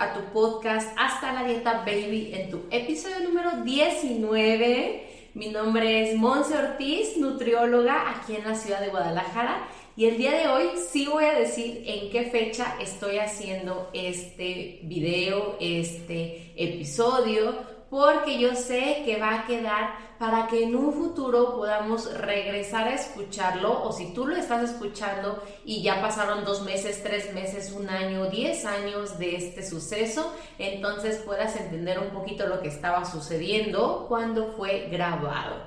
A tu podcast Hasta la Dieta Baby en tu episodio número 19. Mi nombre es Monse Ortiz, nutrióloga aquí en la ciudad de Guadalajara y el día de hoy sí voy a decir en qué fecha estoy haciendo este video, este episodio, porque yo sé que va a quedar para que en un futuro podamos regresar a escucharlo o si tú lo estás escuchando y ya pasaron dos meses, tres meses, un año, diez años de este suceso, entonces puedas entender un poquito lo que estaba sucediendo cuando fue grabado.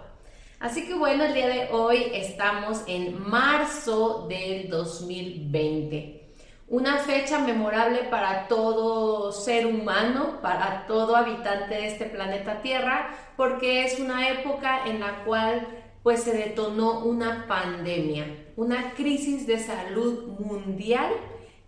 Así que bueno, el día de hoy estamos en marzo del 2020. Una fecha memorable para todo ser humano, para todo habitante de este planeta Tierra, porque es una época en la cual pues se detonó una pandemia, una crisis de salud mundial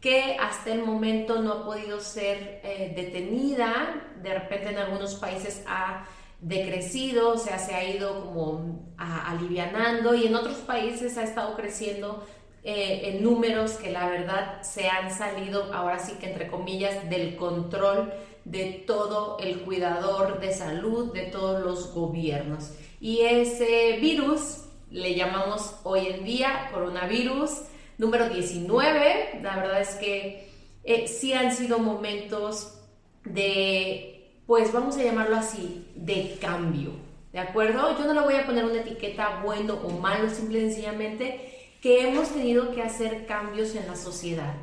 que hasta el momento no ha podido ser eh, detenida, de repente en algunos países ha decrecido, o sea, se ha ido como alivianando y en otros países ha estado creciendo eh, en números que la verdad se han salido, ahora sí que entre comillas, del control de todo el cuidador de salud, de todos los gobiernos. Y ese virus le llamamos hoy en día coronavirus número 19. La verdad es que eh, sí han sido momentos de, pues vamos a llamarlo así, de cambio. ¿De acuerdo? Yo no le voy a poner una etiqueta bueno o malo, simple y sencillamente que hemos tenido que hacer cambios en la sociedad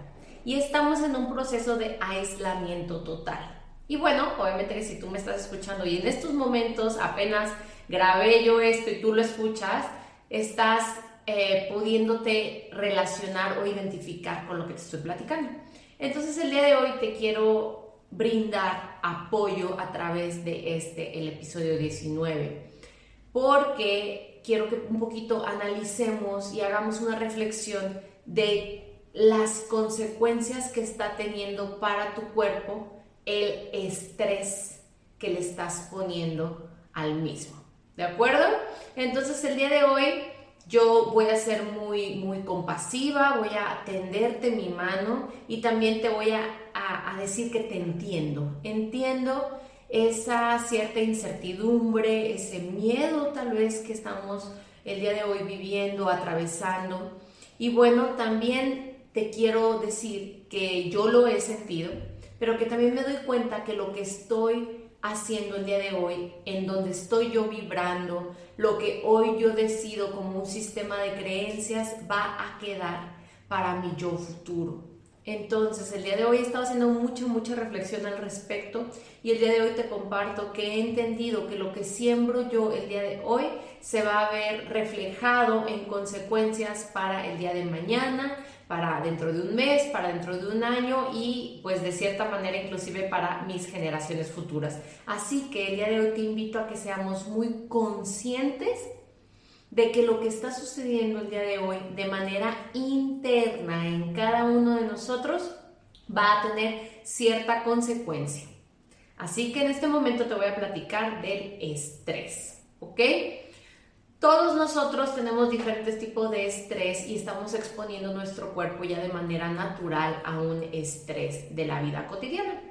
y estamos en un proceso de aislamiento total. Y bueno, obviamente que si tú me estás escuchando y en estos momentos apenas grabé yo esto y tú lo escuchas, estás eh, pudiéndote relacionar o identificar con lo que te estoy platicando. Entonces el día de hoy te quiero brindar apoyo a través de este, el episodio 19, porque quiero que un poquito analicemos y hagamos una reflexión de las consecuencias que está teniendo para tu cuerpo el estrés que le estás poniendo al mismo. ¿De acuerdo? Entonces el día de hoy yo voy a ser muy, muy compasiva, voy a tenderte mi mano y también te voy a, a decir que te entiendo. Entiendo esa cierta incertidumbre, ese miedo tal vez que estamos el día de hoy viviendo, atravesando. Y bueno, también te quiero decir que yo lo he sentido, pero que también me doy cuenta que lo que estoy haciendo el día de hoy, en donde estoy yo vibrando, lo que hoy yo decido como un sistema de creencias va a quedar para mi yo futuro. Entonces, el día de hoy he estado haciendo mucha, mucha reflexión al respecto y el día de hoy te comparto que he entendido que lo que siembro yo el día de hoy se va a ver reflejado en consecuencias para el día de mañana, para dentro de un mes, para dentro de un año y pues de cierta manera inclusive para mis generaciones futuras. Así que el día de hoy te invito a que seamos muy conscientes de que lo que está sucediendo el día de hoy de manera interna en cada uno de nosotros va a tener cierta consecuencia. Así que en este momento te voy a platicar del estrés, ¿ok? Todos nosotros tenemos diferentes tipos de estrés y estamos exponiendo nuestro cuerpo ya de manera natural a un estrés de la vida cotidiana.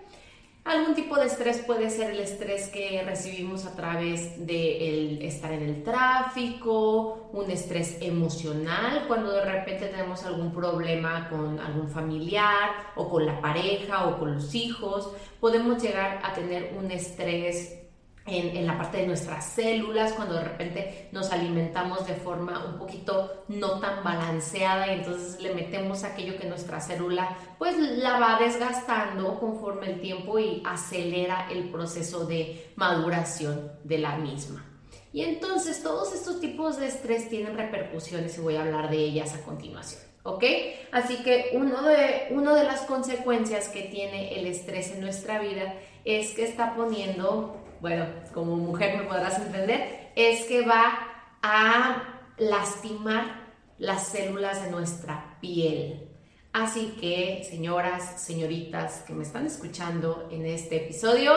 Algún tipo de estrés puede ser el estrés que recibimos a través de estar en el tráfico, un estrés emocional cuando de repente tenemos algún problema con algún familiar o con la pareja o con los hijos. Podemos llegar a tener un estrés en, la parte de nuestras células, cuando de repente nos alimentamos de forma un poquito no tan balanceada y entonces le metemos aquello que nuestra célula pues la va desgastando conforme el tiempo y acelera el proceso de maduración de la misma. Y entonces todos estos tipos de estrés tienen repercusiones y voy a hablar de ellas a continuación. ¿Ok? Así que uno de, uno de las consecuencias que tiene el estrés en nuestra vida es que está poniendo, bueno, como mujer me podrás entender, es que va a lastimar las células de nuestra piel. Así que, señoras, señoritas que me están escuchando en este episodio,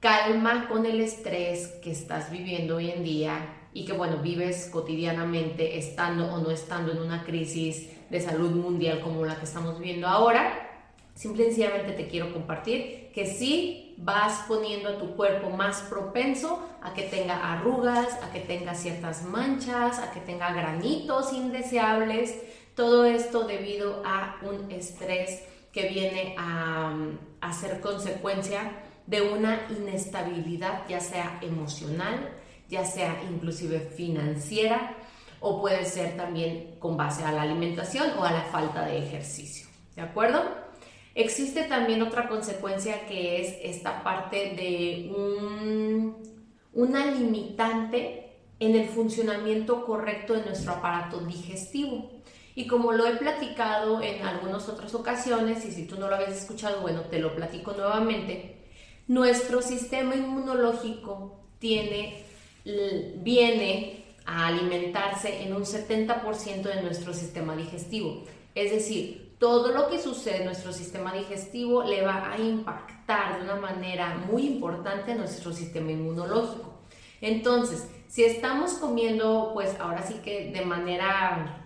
calma con el estrés que estás viviendo hoy en día y que, bueno, vives cotidianamente estando o no estando en una crisis de salud mundial como la que estamos viviendo ahora. Simple y sencillamente te quiero compartir que sí vas poniendo a tu cuerpo más propenso a que tenga arrugas, a que tenga ciertas manchas, a que tenga granitos indeseables. Todo esto debido a un estrés que viene a, a ser consecuencia de una inestabilidad, ya sea emocional, ya sea inclusive financiera, o puede ser también con base a la alimentación o a la falta de ejercicio. ¿De acuerdo? Existe también otra consecuencia que es esta parte de una limitante en el funcionamiento correcto de nuestro aparato digestivo. Y como lo he platicado en algunas otras ocasiones, y si tú no lo habías escuchado, bueno, te lo platico nuevamente, nuestro sistema inmunológico tiene, viene a alimentarse en un 70% de nuestro sistema digestivo. Es decir, todo lo que sucede en nuestro sistema digestivo le va a impactar de una manera muy importante a nuestro sistema inmunológico. Entonces, si estamos comiendo, pues ahora sí que de manera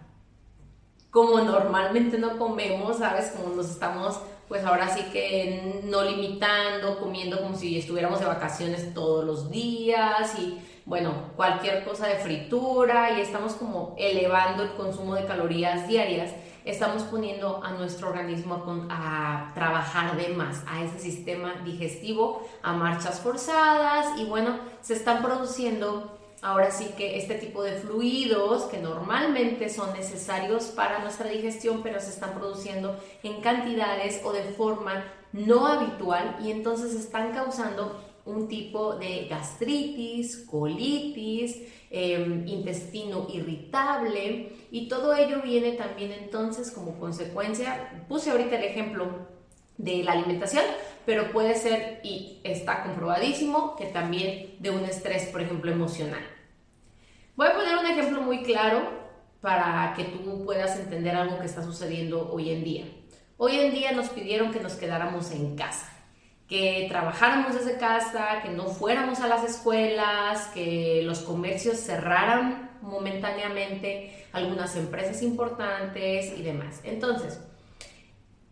como normalmente no comemos, ¿sabes? Como nos estamos, pues ahora sí que no limitando, comiendo como si estuviéramos de vacaciones todos los días y bueno, cualquier cosa de fritura y estamos como elevando el consumo de calorías diarias, estamos poniendo a nuestro organismo a, trabajar de más, a ese sistema digestivo, a marchas forzadas y bueno, se están produciendo ahora sí que este tipo de fluidos que normalmente son necesarios para nuestra digestión, pero se están produciendo en cantidades o de forma no habitual y entonces están causando un tipo de gastritis, colitis, em, intestino irritable y todo ello viene también entonces como consecuencia, puse ahorita el ejemplo de la alimentación, pero puede ser y está comprobadísimo que también de un estrés, por ejemplo, emocional. Voy a poner un ejemplo muy claro para que tú puedas entender algo que está sucediendo hoy en día. Hoy en día nos pidieron que nos quedáramos en casa que trabajáramos desde casa, que no fuéramos a las escuelas, que los comercios cerraran momentáneamente, algunas empresas importantes y demás. Entonces,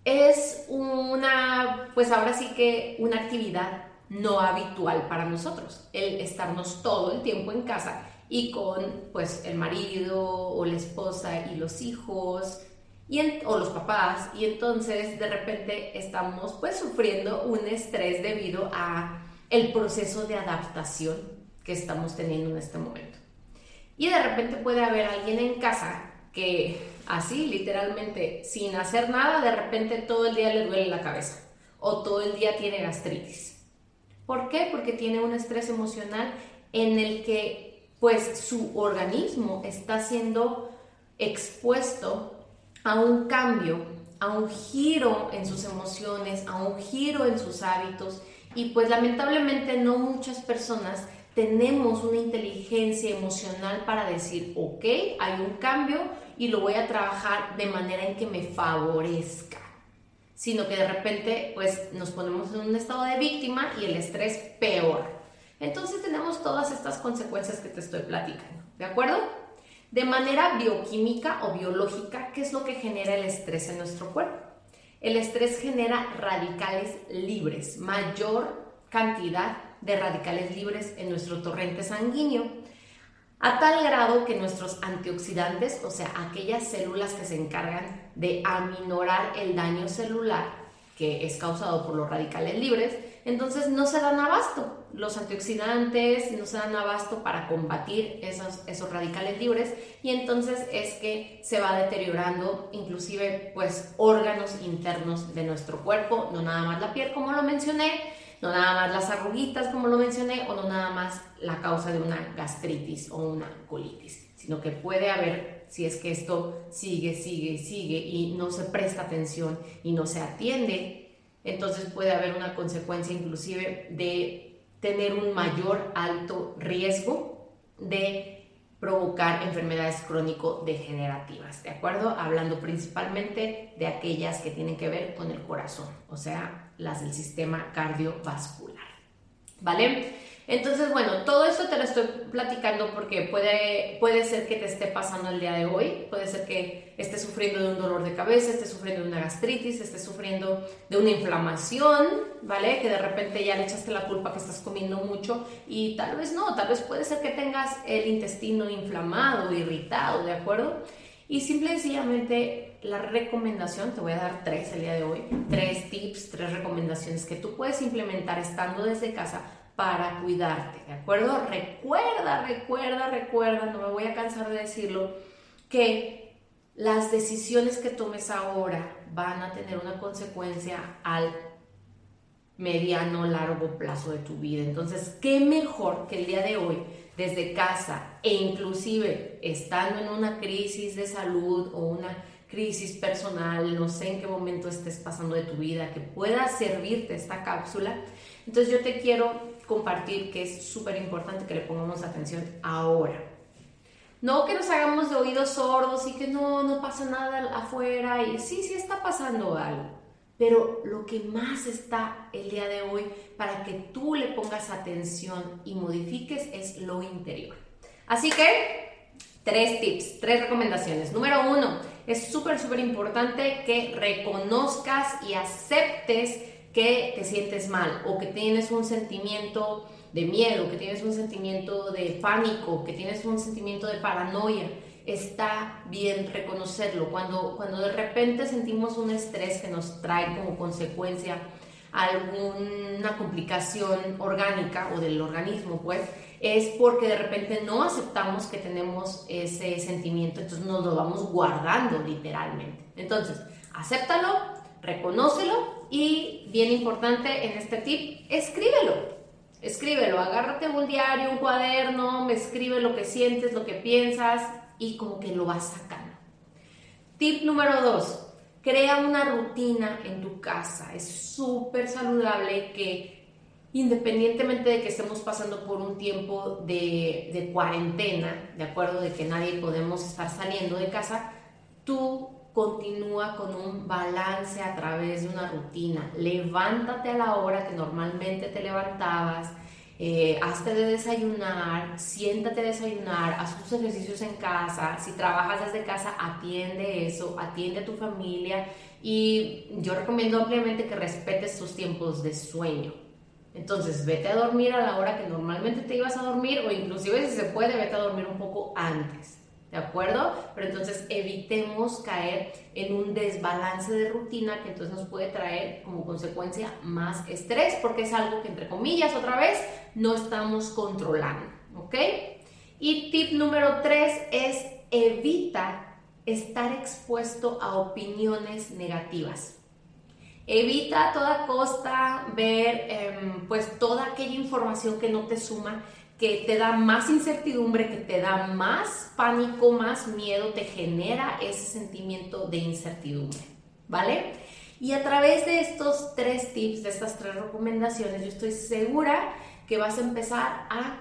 es una, pues ahora sí que una actividad no habitual para nosotros, el estarnos todo el tiempo en casa y con pues el marido o la esposa y los hijos o los papás, y entonces de repente estamos pues sufriendo un estrés debido a el proceso de adaptación que estamos teniendo en este momento. Y de repente puede haber alguien en casa que así, literalmente, sin hacer nada, de repente todo el día le duele la cabeza o todo el día tiene gastritis. ¿Por qué? Porque tiene un estrés emocional en el que pues su organismo está siendo expuesto a un cambio, a un giro en sus emociones, a un giro en sus hábitos y pues lamentablemente no muchas personas tenemos una inteligencia emocional para decir, ok, hay un cambio y lo voy a trabajar de manera en que me favorezca, sino que de repente pues nos ponemos en un estado de víctima y el estrés peor. Entonces tenemos todas estas consecuencias que te estoy platicando, ¿de acuerdo? De manera bioquímica o biológica, ¿qué es lo que genera el estrés en nuestro cuerpo? El estrés genera radicales libres, mayor cantidad de radicales libres en nuestro torrente sanguíneo, a tal grado que nuestros antioxidantes, o sea, aquellas células que se encargan de aminorar el daño celular que es causado por los radicales libres, entonces no se dan abasto. Los antioxidantes no se dan abasto para combatir esos, esos radicales libres y entonces es que se va deteriorando inclusive pues órganos internos de nuestro cuerpo, no nada más la piel como lo mencioné, no nada más las arruguitas como lo mencioné o no nada más la causa de una gastritis o una colitis, sino que puede haber si es que esto sigue, sigue, sigue y no se presta atención y no se atiende entonces puede haber una consecuencia inclusive de tener un mayor alto riesgo de provocar enfermedades crónico-degenerativas, ¿de acuerdo? Hablando principalmente de aquellas que tienen que ver con el corazón, o sea, las del sistema cardiovascular, ¿vale? Entonces, bueno, todo esto te lo estoy platicando porque puede, puede ser que te esté pasando el día de hoy, puede ser que estés sufriendo de un dolor de cabeza, estés sufriendo de una gastritis, estés sufriendo de una inflamación, ¿vale? Que de repente ya le echaste la culpa que estás comiendo mucho y tal vez no, tal vez puede ser que tengas el intestino inflamado, irritado, ¿de acuerdo? Y simple y sencillamente la recomendación, te voy a dar tres el día de hoy, tres tips, tres recomendaciones que tú puedes implementar estando desde casa para cuidarte, ¿de acuerdo? Recuerda, recuerda, recuerda, no me voy a cansar de decirlo, que las decisiones que tomes ahora van a tener una consecuencia al mediano, largo plazo de tu vida. Entonces, ¿qué mejor que el día de hoy, desde casa e inclusive estando en una crisis de salud o una crisis personal, no sé en qué momento estés pasando de tu vida, que pueda servirte esta cápsula? Entonces yo te quiero compartir que es súper importante que le pongamos atención ahora. No que nos hagamos de oídos sordos y que no, no pasa nada afuera y sí, sí está pasando algo. Pero lo que más está el día de hoy para que tú le pongas atención y modifiques es lo interior. Así que, tres tips, tres recomendaciones. Número uno, es súper, súper importante que reconozcas y aceptes que te sientes mal o que tienes un sentimiento de miedo, que tienes un sentimiento de pánico, que tienes un sentimiento de paranoia, está bien reconocerlo. Cuando, cuando de repente sentimos un estrés que nos trae como consecuencia alguna complicación orgánica o del organismo, pues es porque de repente no aceptamos que tenemos ese sentimiento, entonces nos lo vamos guardando literalmente. Entonces, acéptalo, reconócelo y bien importante en este tip, escríbelo. Escríbelo, agárrate un diario, un cuaderno, me escribe lo que sientes, lo que piensas y como que lo vas sacando. Tip número dos, crea una rutina en tu casa. Es súper saludable que independientemente de que estemos pasando por un tiempo de, de cuarentena, de acuerdo de que nadie podemos estar saliendo de casa, tú continúa con un balance a través de una rutina. Levántate a la hora que normalmente te levantabas, eh, hazte de desayunar, siéntate desayunar, haz tus ejercicios en casa. Si trabajas desde casa, atiende eso, atiende a tu familia. Y yo recomiendo ampliamente que respetes tus tiempos de sueño. Entonces, vete a dormir a la hora que normalmente te ibas a dormir o inclusive si se puede, vete a dormir un poco antes. ¿De acuerdo? Pero entonces evitemos caer en un desbalance de rutina que entonces nos puede traer como consecuencia más estrés porque es algo que entre comillas otra vez no estamos controlando. ¿Ok? Y tip número tres es evita estar expuesto a opiniones negativas. Evita a toda costa ver em, pues toda aquella información que no te suma que te da más incertidumbre, que te da más pánico, más miedo, te genera ese sentimiento de incertidumbre, ¿vale? Y a través de estos tres tips, de estas tres recomendaciones, yo estoy segura que vas a empezar a,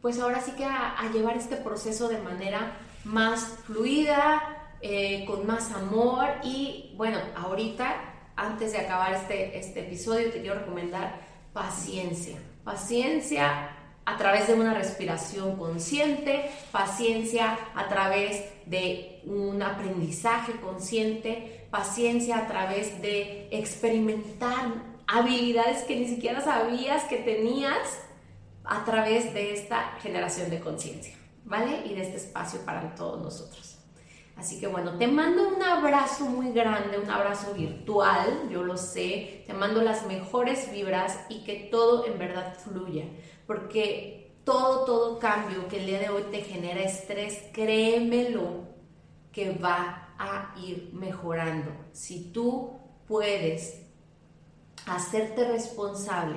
pues ahora sí que a, llevar este proceso de manera más fluida, eh, con más amor y bueno, ahorita, antes de acabar este, este episodio, te quiero recomendar paciencia. Paciencia a través de una respiración consciente, paciencia a través de un aprendizaje consciente, paciencia a través de experimentar habilidades que ni siquiera sabías que tenías a través de esta generación de conciencia, ¿vale? Y de este espacio para todos nosotros. Así que bueno, te mando un abrazo muy grande, un abrazo virtual, yo lo sé, te mando las mejores vibras y que todo en verdad fluya porque todo, todo cambio que el día de hoy te genera estrés, créemelo que va a ir mejorando. Si tú puedes hacerte responsable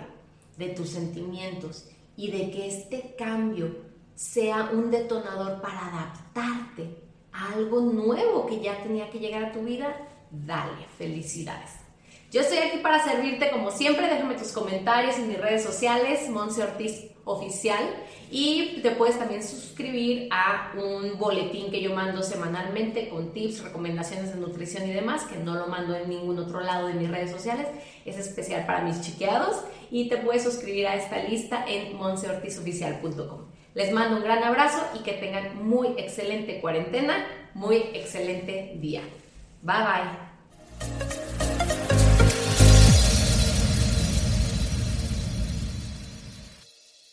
de tus sentimientos y de que este cambio sea un detonador para adaptarte a algo nuevo que ya tenía que llegar a tu vida, dale, felicidades. Yo estoy aquí para servirte como siempre. Déjame tus comentarios en mis redes sociales, Monse Ortiz Oficial. Y te puedes también suscribir a un boletín que yo mando semanalmente con tips, recomendaciones de nutrición y demás, que no lo mando en ningún otro lado de mis redes sociales. Es especial para mis chiqueados. Y te puedes suscribir a esta lista en monseortizoficial.com. Les mando un gran abrazo y que tengan muy excelente cuarentena, muy excelente día. Bye bye.